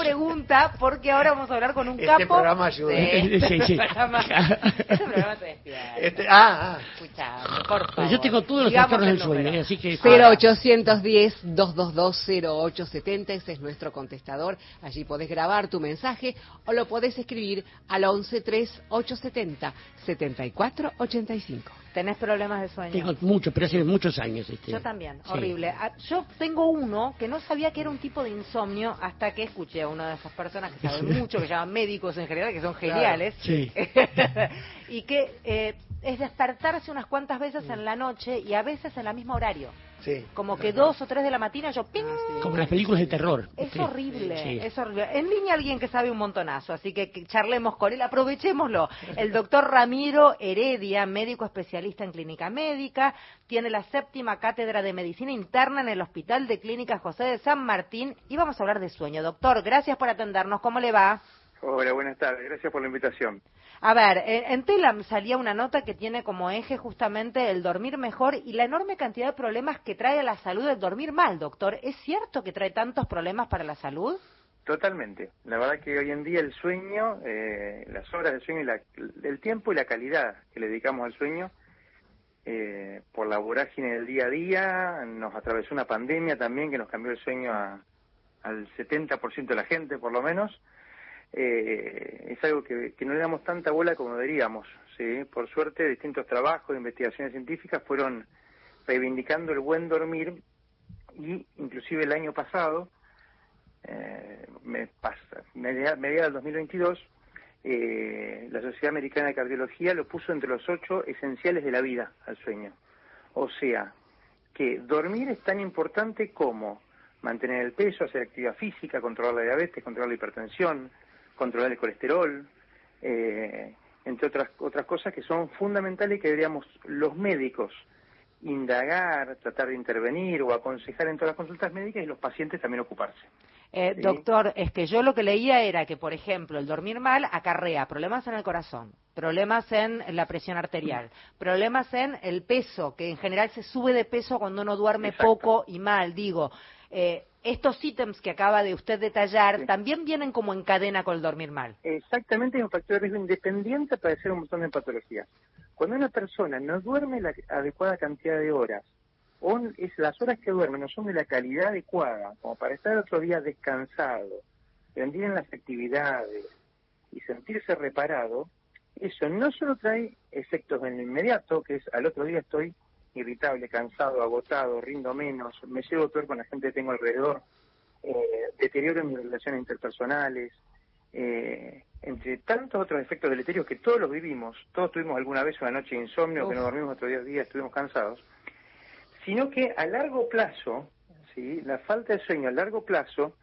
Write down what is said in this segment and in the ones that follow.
pregunta porque ahora vamos a hablar con un Este capo. programa ayuda. Sí, este Sí, sí. programa, este programa te despierta. Este, ah, ah. Escuchame, por favor. yo tengo todos los trastornos el del sueño. ¿eh? así que... 0810-222-0870, ese es nuestro contestador. Allí podés grabar tu mensaje o lo podés escribir al 113870-7485. ¿Tenés problemas de sueño? Tengo mucho, pero hace muchos años. Este. Yo también, Sí. horrible. Ah, Yo tengo uno que no sabía que era un tipo de insomnio hasta que escuché a una de esas personas que saben mucho, que se llaman médicos en general, que son geniales, Sí. y que eh, es despertarse unas cuantas veces en la noche y a veces en el mismo horario. Sí. Como que dos o tres de la mañana yo ¡ping! Como las películas de terror. Es horrible, Sí. es horrible. En línea alguien que sabe un montonazo, así que, que charlemos con él, aprovechémoslo. El doctor Ramiro Heredia, médico especialista en clínica médica, tiene la séptima cátedra de medicina interna en el Hospital de Clínicas José de San Martín y vamos a hablar de sueño. Doctor, gracias por atendernos. ¿Cómo le va? Hola, buenas tardes. Gracias por la invitación. A ver, eh, en Telam salía una nota que tiene como eje justamente el dormir mejor y la enorme cantidad de problemas que trae a la salud el dormir mal, doctor. ¿Es cierto que trae tantos problemas para la salud? Totalmente. La verdad que hoy en día el sueño, eh, las horas de sueño, y la- el tiempo y la calidad que le dedicamos al sueño, eh, por la vorágine del día a día, nos atravesó una pandemia también que nos cambió el sueño a- al 70% de la gente, por lo menos. Eh, es algo que, no le damos tanta bola como deberíamos. ¿sí? Por suerte, distintos trabajos, investigaciones científicas fueron reivindicando el buen dormir y inclusive el año pasado, eh, me media- del 2022, eh, la Sociedad Americana de Cardiología lo puso entre los ocho esenciales de la vida al sueño. O sea, que dormir es tan importante como mantener el peso, hacer actividad física, controlar la diabetes, controlar la hipertensión, controlar el colesterol, eh, entre otras otras cosas que son fundamentales y que deberíamos los médicos indagar, tratar de intervenir o aconsejar en todas las consultas médicas y los pacientes también ocuparse. Eh, Sí. Doctor, es que yo lo que leía era que, por ejemplo, el dormir mal acarrea problemas en el corazón, problemas en la presión arterial, problemas en el peso, que en general se sube de peso cuando uno duerme Exacto. poco y mal. Digo, eh, estos ítems que acaba de usted detallar Sí. también vienen como en cadena con el dormir mal. Exactamente, es un factor de riesgo independiente para hacer un montón de patologías. Cuando una persona no duerme la adecuada cantidad de horas, o es, las horas que duerme no son de la calidad adecuada, como para estar otro día descansado, rendir en las actividades y sentirse reparado, eso no solo trae efectos en lo inmediato, que es al otro día estoy irritable, cansado, agotado, rindo menos, me llevo peor con la gente que tengo alrededor, eh, deterioro en mis relaciones interpersonales, eh, entre tantos otros efectos deleterios que todos los vivimos, todos tuvimos alguna vez una noche de insomnio, que no dormimos otro día, día estuvimos cansados, sino que a largo plazo, ¿sí? la falta de sueño a largo plazo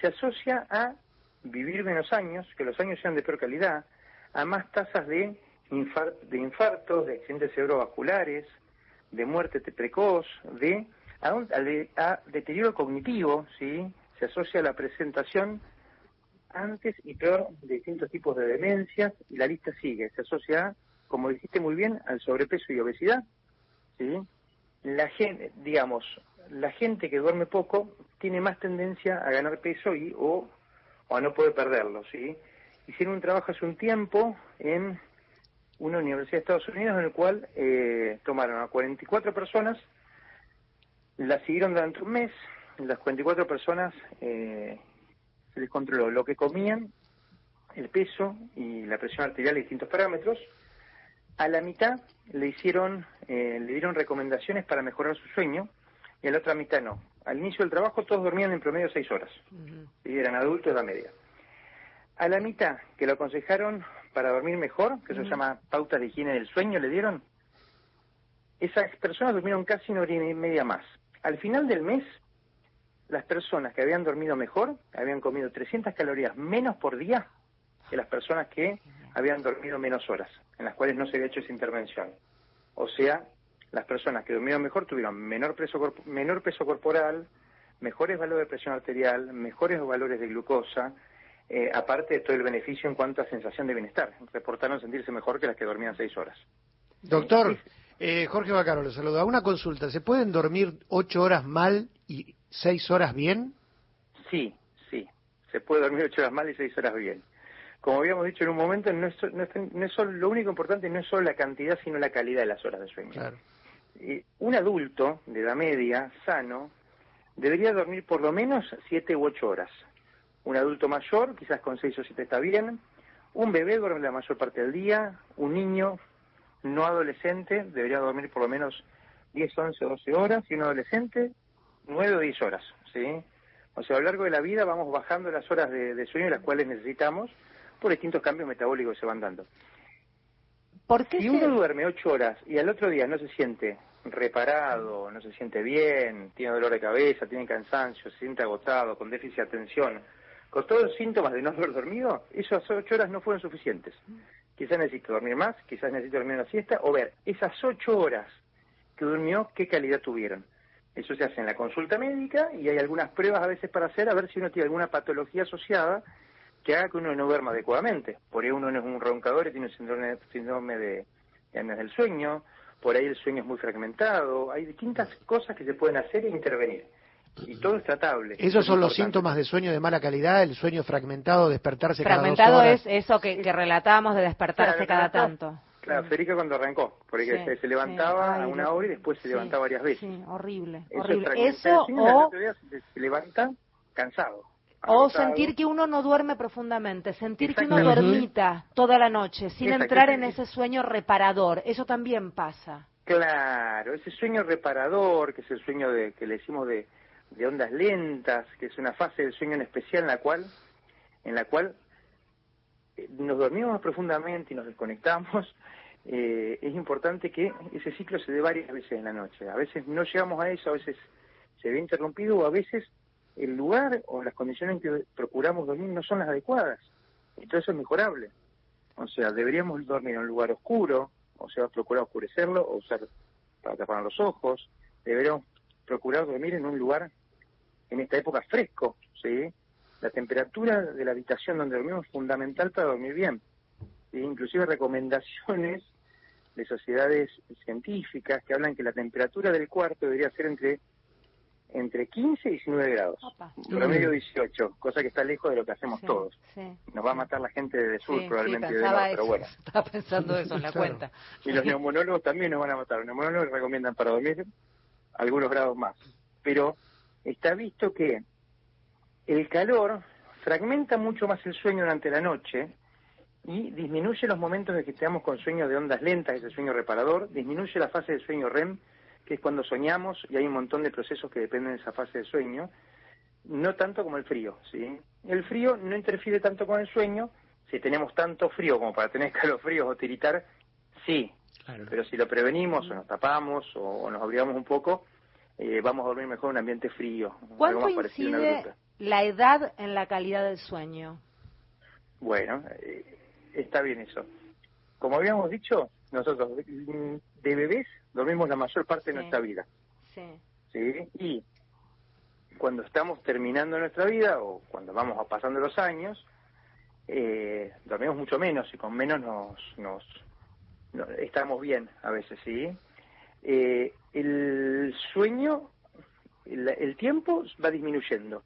se asocia a vivir menos años, que los años sean de peor calidad, a más tasas de, de infartos, de accidentes cerebrovasculares, de muerte te- precoz, de a, un- a a deterioro cognitivo, ¿sí? se asocia a la presentación antes y peor de distintos tipos de demencias, y la lista sigue, se asocia, como dijiste muy bien, al sobrepeso y obesidad, ¿sí? La gente, digamos, la gente que duerme poco tiene más tendencia a ganar peso y o, o a no poder perderlo, ¿sí? Hicieron un trabajo hace un tiempo en una universidad de Estados Unidos en el cual eh, tomaron a 44 personas, las siguieron durante un mes, las 44 personas eh, se les controló lo que comían, el peso y la presión arterial y distintos parámetros. A la mitad le hicieron, eh, le dieron recomendaciones para mejorar su sueño y a la otra mitad no. Al inicio del trabajo todos dormían en promedio seis horas y eran adultos de la media. A la mitad que lo aconsejaron para dormir mejor, que se llama pautas de higiene del sueño, le dieron, esas personas durmieron casi una hora y media más. Al final del mes, las personas que habían dormido mejor habían comido 300 calorías menos por día que las personas que habían dormido menos horas, en las cuales no se había hecho esa intervención. O sea, las personas que durmieron mejor tuvieron menor peso, menor peso corporal, mejores valores de presión arterial, mejores valores de glucosa, eh, aparte de todo el beneficio en cuanto a sensación de bienestar. Reportaron sentirse mejor que las que dormían seis horas. Doctor, eh, Jorge Bacaro lo saluda. Una consulta. ¿Se pueden dormir ocho horas mal y seis horas bien? Sí, sí, se se puede dormir ocho horas mal y seis horas bien. Como habíamos dicho en un momento, no es, no es- no es solo, lo único importante no es solo la cantidad, sino la calidad de las horas de sueño. Claro. Eh, un adulto de edad media, sano, debería dormir por lo menos siete u ocho horas. Un adulto mayor, quizás con seis o siete está bien. Un bebé duerme la mayor parte del día. Un niño no adolescente debería dormir por lo menos 10, 11, 12 horas. Y un adolescente, 9 o 10 horas. ¿sí? O sea, a lo largo de la vida vamos bajando las horas de, de sueño las cuales necesitamos por distintos cambios metabólicos que se van dando. ¿Por qué Si se- uno duerme ocho horas y al otro día no se siente reparado, no se siente bien, tiene dolor de cabeza, tiene cansancio, se siente agotado, con déficit de atención, con todos los síntomas de no haber dormido, esas ocho horas no fueron suficientes. Quizás necesito dormir más, quizás necesito dormir una siesta, o ver esas ocho horas que durmió, qué calidad tuvieron. Eso se hace en la consulta médica y hay algunas pruebas a veces para hacer, a ver si uno tiene alguna patología asociada que haga que uno no duerma adecuadamente. Por ahí uno no es un roncador y tiene un síndrome, de, de del sueño, por ahí el sueño es muy fragmentado, hay distintas cosas que se pueden hacer e intervenir. Y todo es tratable. Esos Es son los síntomas de sueño de mala calidad, el sueño fragmentado, despertarse Fragmentado cada dos es eso que, que relatábamos de despertarse Claro, cada tanto. Claro, Federica cuando arrancó, porque Sí, se, se levantaba sí. a una hora y después se sí, levantaba varias veces. Sí, horrible, Eso horrible. Eso o, se, se levanta cansado. o agotado. sentir que uno no duerme profundamente, sentir que uno dormita toda la noche sin entrar en ese sueño reparador. Eso también pasa. Claro, ese sueño reparador, que es el sueño de, que le decimos de, de ondas lentas, que es una fase del sueño en especial en la cual, en la cual eh, nos dormimos profundamente y nos desconectamos, eh, es importante que ese ciclo se dé varias veces en la noche. A veces no llegamos a eso, a veces se ve interrumpido o a veces el lugar o las condiciones en que procuramos dormir no son las adecuadas. Eso es mejorable. O sea, deberíamos dormir en un lugar oscuro, o sea, procurar oscurecerlo o usar para tapar los ojos. Deberíamos procurar dormir en un lugar, en esta época, fresco, ¿sí? La temperatura de la habitación donde dormimos es fundamental para dormir bien. E inclusive recomendaciones de sociedades científicas que hablan que la temperatura del cuarto debería ser entre entre 15 y 19 grados. Opa. Promedio 18, cosa que está lejos de lo que hacemos Sí, todos. sí. Nos va a matar la gente del sur Sí, probablemente pensaba norte, pero bueno. Estaba pensando eso en la Claro. cuenta. Y los neumonólogos también nos van a matar. Los neumonólogos recomiendan para dormir algunos grados más. Pero está visto que el calor fragmenta mucho más el sueño durante la noche y disminuye los momentos de que estamos con sueño de ondas lentas, ese sueño reparador, disminuye la fase del sueño REM, que es cuando soñamos y hay un montón de procesos que dependen de esa fase de sueño, no tanto como el frío, ¿sí? El frío no interfiere tanto con el sueño, si tenemos tanto frío como para tener escalofríos o tiritar, sí, Claro. pero si lo prevenimos o nos tapamos o, o nos abrigamos un poco, eh, vamos a dormir mejor en un ambiente frío. ¿Cuánto incide la edad en la calidad del sueño? Bueno, eh, está bien eso. Como habíamos dicho, nosotros de bebés dormimos la mayor parte de nuestra vida. Sí. ¿sí? Y cuando estamos terminando nuestra vida o cuando vamos pasando los años, eh, dormimos mucho menos y con menos nos, nos, no- estamos bien a veces, ¿sí? Eh, el sueño, el, el tiempo va disminuyendo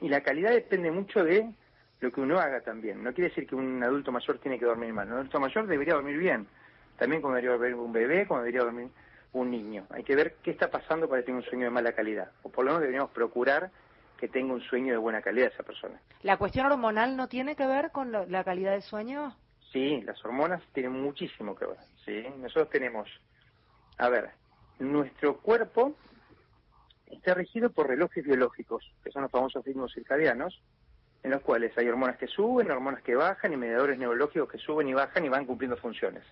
y la calidad depende mucho de lo que uno haga también. No quiere decir que un adulto mayor tiene que dormir mal. Un adulto mayor debería dormir bien. También como debería dormir un bebé, como debería dormir un niño. Hay que ver qué está pasando para que tenga un sueño de mala calidad. O por lo menos deberíamos procurar que tenga un sueño de buena calidad esa persona. ¿La cuestión hormonal no tiene que ver con lo- la calidad del sueño? Sí, las hormonas tienen muchísimo que ver. ¿sí? Nosotros tenemos, a ver, nuestro cuerpo está regido por relojes biológicos, que son los famosos ritmos circadianos, en los cuales hay hormonas que suben, hormonas que bajan y mediadores neurológicos que suben y bajan y van cumpliendo funciones.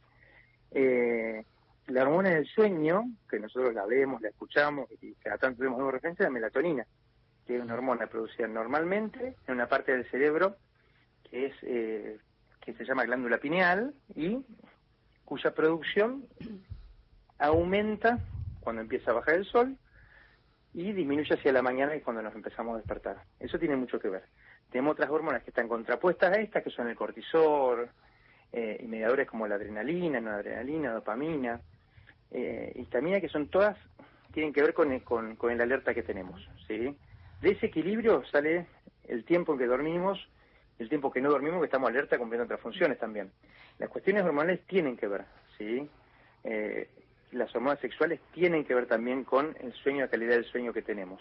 Eh, la hormona del sueño, que nosotros la vemos, la escuchamos y cada tanto tenemos nueva referencia, es la melatonina, que es una hormona producida normalmente en una parte del cerebro que es eh, que se llama glándula pineal y cuya producción aumenta cuando empieza a bajar el sol y disminuye hacia la mañana es cuando nos empezamos a despertar. Eso tiene mucho que ver. Tenemos otras hormonas que están contrapuestas a estas, que son el cortisol, eh, y mediadores como la adrenalina, noradrenalina, dopamina, eh, histamina, que son todas, tienen que ver con, el- con, con el alerta que tenemos. ¿sí? De ese equilibrio sale el tiempo en que dormimos, el tiempo que no dormimos, que estamos alerta cumpliendo otras funciones también. Las cuestiones hormonales tienen que ver, ¿sí? Eh, las hormonas sexuales tienen que ver también con el sueño, la calidad del sueño que tenemos.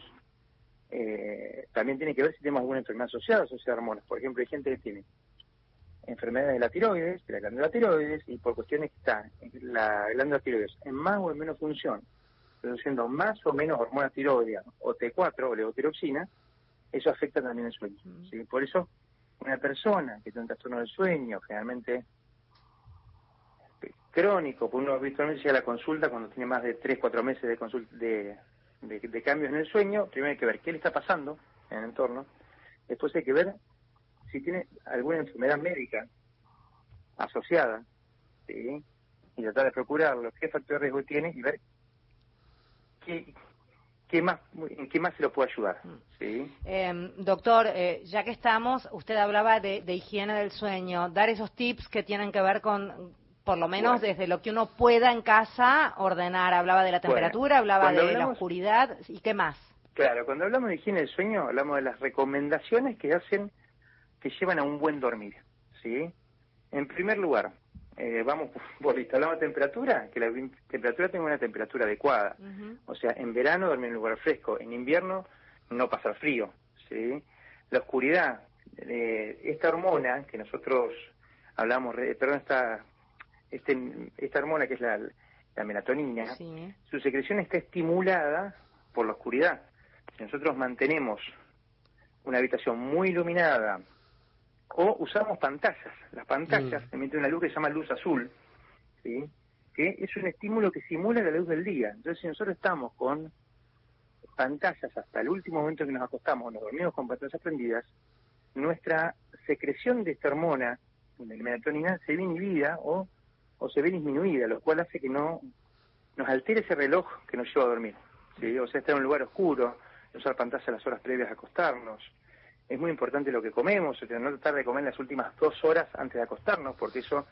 Eh, también tiene que ver si tenemos alguna enfermedad asociada, asociada a hormonas. Por ejemplo, hay gente que tiene enfermedades de la tiroides, de la glándula tiroides, y por cuestiones que está la glándula tiroides en más o en menos función, produciendo más o menos hormonas tiroideas, o T4 o levotiroxina, eso afecta también el sueño. ¿sí? Por eso, una persona que tiene un trastorno del sueño, generalmente crónico, por uno habitualmente llega a la consulta cuando tiene más de 3, 4 meses de, consulta, de, de, cambios en el sueño, primero hay que ver qué le está pasando en el entorno, después hay que ver si tiene alguna enfermedad médica asociada, ¿sí? y tratar de procurarlo, qué factor de riesgo tiene y ver qué, qué más, en qué más se lo puede ayudar. ¿sí? Eh, doctor, eh, ya que estamos, usted hablaba de, de, higiene del sueño, dar esos tips que tienen que ver con por lo menos desde lo que uno pueda en casa ordenar. Hablaba de la temperatura, hablaba de la oscuridad y qué más. Claro, cuando hablamos de higiene del sueño, hablamos de las recomendaciones que hacen, que llevan a un buen dormir. ¿sí? En primer lugar, eh, vamos por listo, hablamos de temperatura, que la temperatura tenga una temperatura adecuada. O sea, en verano dormir en un lugar fresco, en invierno no pasar frío. ¿sí? La oscuridad, eh, esta hormona que nosotros hablamos, perdón, esta este, esta hormona que es la, melatonina, su secreción está estimulada por la oscuridad. Si nosotros mantenemos una habitación muy iluminada o usamos pantallas, las pantallas mm. emiten una luz que se llama luz azul, ¿sí? que es un estímulo que simula la luz del día. Entonces, si nosotros estamos con pantallas hasta el último momento que nos acostamos, nos dormimos con pantallas prendidas, nuestra secreción de esta hormona, la melatonina, se ve inhibida o o se ve disminuida, lo cual hace que no nos altere ese reloj que nos lleva a dormir. ¿sí? O sea, estar en un lugar oscuro, usar pantalla las horas previas a acostarnos. Es muy importante lo que comemos, o sea, no tratar de comer las últimas dos horas antes de acostarnos, porque eso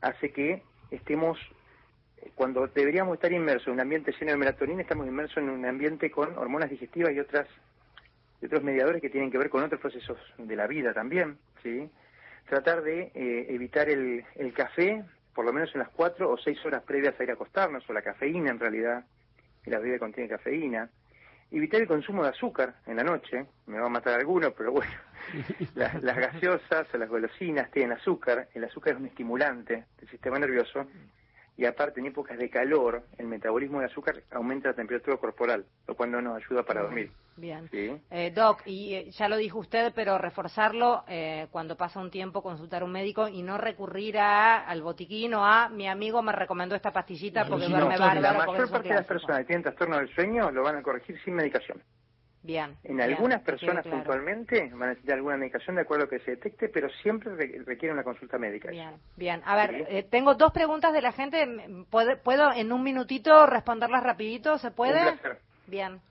hace que estemos, cuando deberíamos estar inmersos en un ambiente lleno de melatonina, estamos inmersos en un ambiente con hormonas digestivas y otras y otros mediadores que tienen que ver con otros procesos de la vida también, ¿sí? Tratar de eh, evitar el, el café por lo menos en las cuatro o seis horas previas a ir a acostarnos, o la cafeína en realidad, y la bebida contiene cafeína. Evitar el consumo de azúcar en la noche, me va a matar alguno, pero bueno, las, las gaseosas o las golosinas tienen azúcar, el azúcar es un estimulante del sistema nervioso, y aparte en épocas de calor, el metabolismo del azúcar aumenta la temperatura corporal, lo cual no nos ayuda para dormir. Bien. Eh, doc, y eh, ya lo dijo usted, pero reforzarlo eh, cuando pasa un tiempo, consultar a un médico y no recurrir a, al botiquín o a mi amigo me recomendó esta pastillita porque duerme bárbaro. La mayor parte de las personas que tienen trastorno del sueño lo van a corregir sin medicación. Bien. En algunas personas puntualmente van a necesitar alguna medicación de acuerdo a que se detecte, pero siempre requiere una consulta médica. Bien, bien. A ver, eh, tengo dos preguntas de la gente. ¿Puedo, en un minutito responderlas rapidito? ¿Se puede? Bien.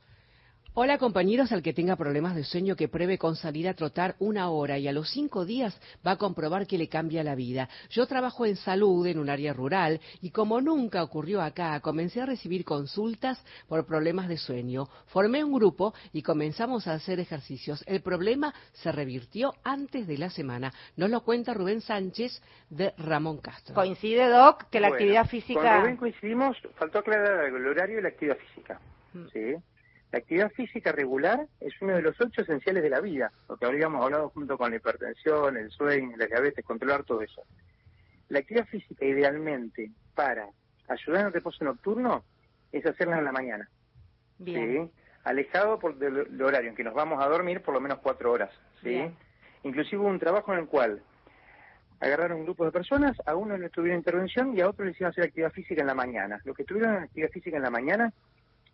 Hola compañeros, al que tenga problemas de sueño que pruebe con salir a trotar una hora y a los cinco días va a comprobar que le cambia la vida. Yo trabajo en salud en un área rural y como nunca ocurrió acá, comencé a recibir consultas por problemas de sueño. Formé un grupo y comenzamos a hacer ejercicios. El problema se revirtió antes de la semana. Nos lo cuenta Rubén Sánchez de Ramón Castro. Coincide, Doc, que la actividad física... Con Rubén coincidimos, faltó aclarar el horario y la actividad física. Mm. ¿sí? La actividad física regular es uno de los ocho esenciales de la vida, lo que habríamos hablado junto con la hipertensión, el sueño, la diabetes, controlar todo eso. La actividad física idealmente para ayudar en el reposo nocturno es hacerla en la mañana. Bien. Alejado por del, horario en que nos vamos a dormir por lo menos cuatro horas. ¿sí? Inclusive hubo un trabajo en el cual agarraron un grupo de personas, a uno les tuvieron intervención y a otro iban a hacer actividad física en la mañana. Los que tuvieron actividad física en la mañana,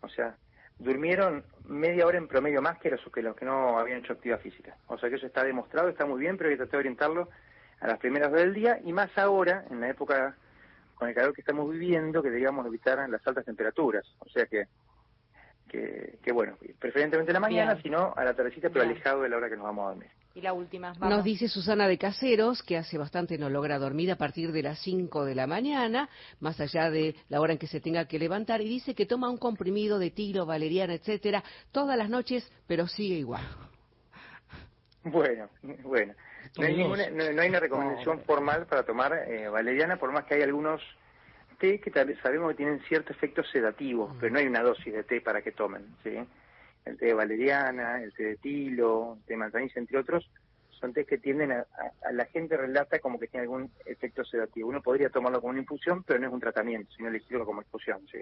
o sea, durmieron media hora en promedio más que los, que los que no habían hecho actividad física. O sea que eso está demostrado, está muy bien, pero hay que tratar de orientarlo a las primeras horas del día y más ahora, en la época con el calor que estamos viviendo, que debíamos evitar las altas temperaturas. O sea que, que, bueno, preferentemente en la mañana, sino a la tardecita, pero alejado de la hora que nos vamos a dormir. Y la última. Nos dice Susana de Caseros que hace bastante no logra dormir a partir de las 5 de la mañana, más allá de la hora en que se tenga que levantar, y dice que toma un comprimido de tilo, valeriana, etcétera, todas las noches, pero sigue igual. Bueno, bueno. No hay, ninguna, no, hay una recomendación formal para tomar eh, valeriana, por más que hay algunos té que sabemos que tienen cierto efecto sedativo, mm. pero no hay una dosis de té para que tomen. ¿sí? El té de valeriana, el té de tilo, el té de manzanilla, entre otros, son tés que tienden a, la gente relata como que tiene algún efecto sedativo. Uno podría tomarlo como una infusión, pero no es un tratamiento, sino elegirlo como infusión. ¿sí?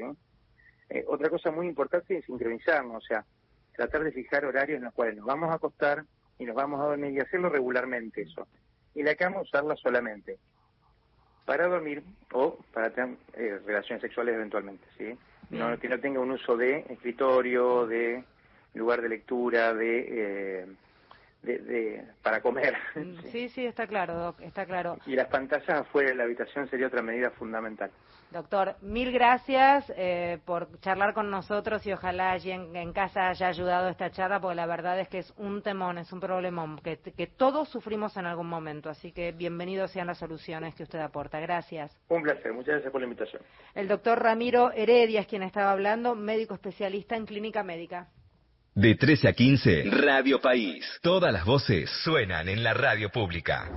Eh, otra cosa muy importante es sincronizarnos, o sea, tratar de fijar horarios en los cuales nos vamos a acostar y nos vamos a dormir y hacerlo regularmente eso. Y la cama usarla solamente para dormir o para tener eh, relaciones sexuales eventualmente, ¿sí? No, que no tenga un uso de escritorio, de lugar de lectura, de... Eh, de, para comer. Mm, sí, sí, está claro, Doc, está claro. Y las pantallas afuera de la habitación sería otra medida fundamental. Doctor, mil gracias eh, por charlar con nosotros y ojalá allí en, casa haya ayudado esta charla, porque la verdad es que es un temón, es un problemón que, que todos sufrimos en algún momento. Así que bienvenidos sean las soluciones que usted aporta. Gracias. Un placer, muchas gracias por la invitación. El doctor Ramiro Heredia es quien estaba hablando, médico especialista en clínica médica. De 13 a 15, Radio País. Todas las voces suenan en la radio pública.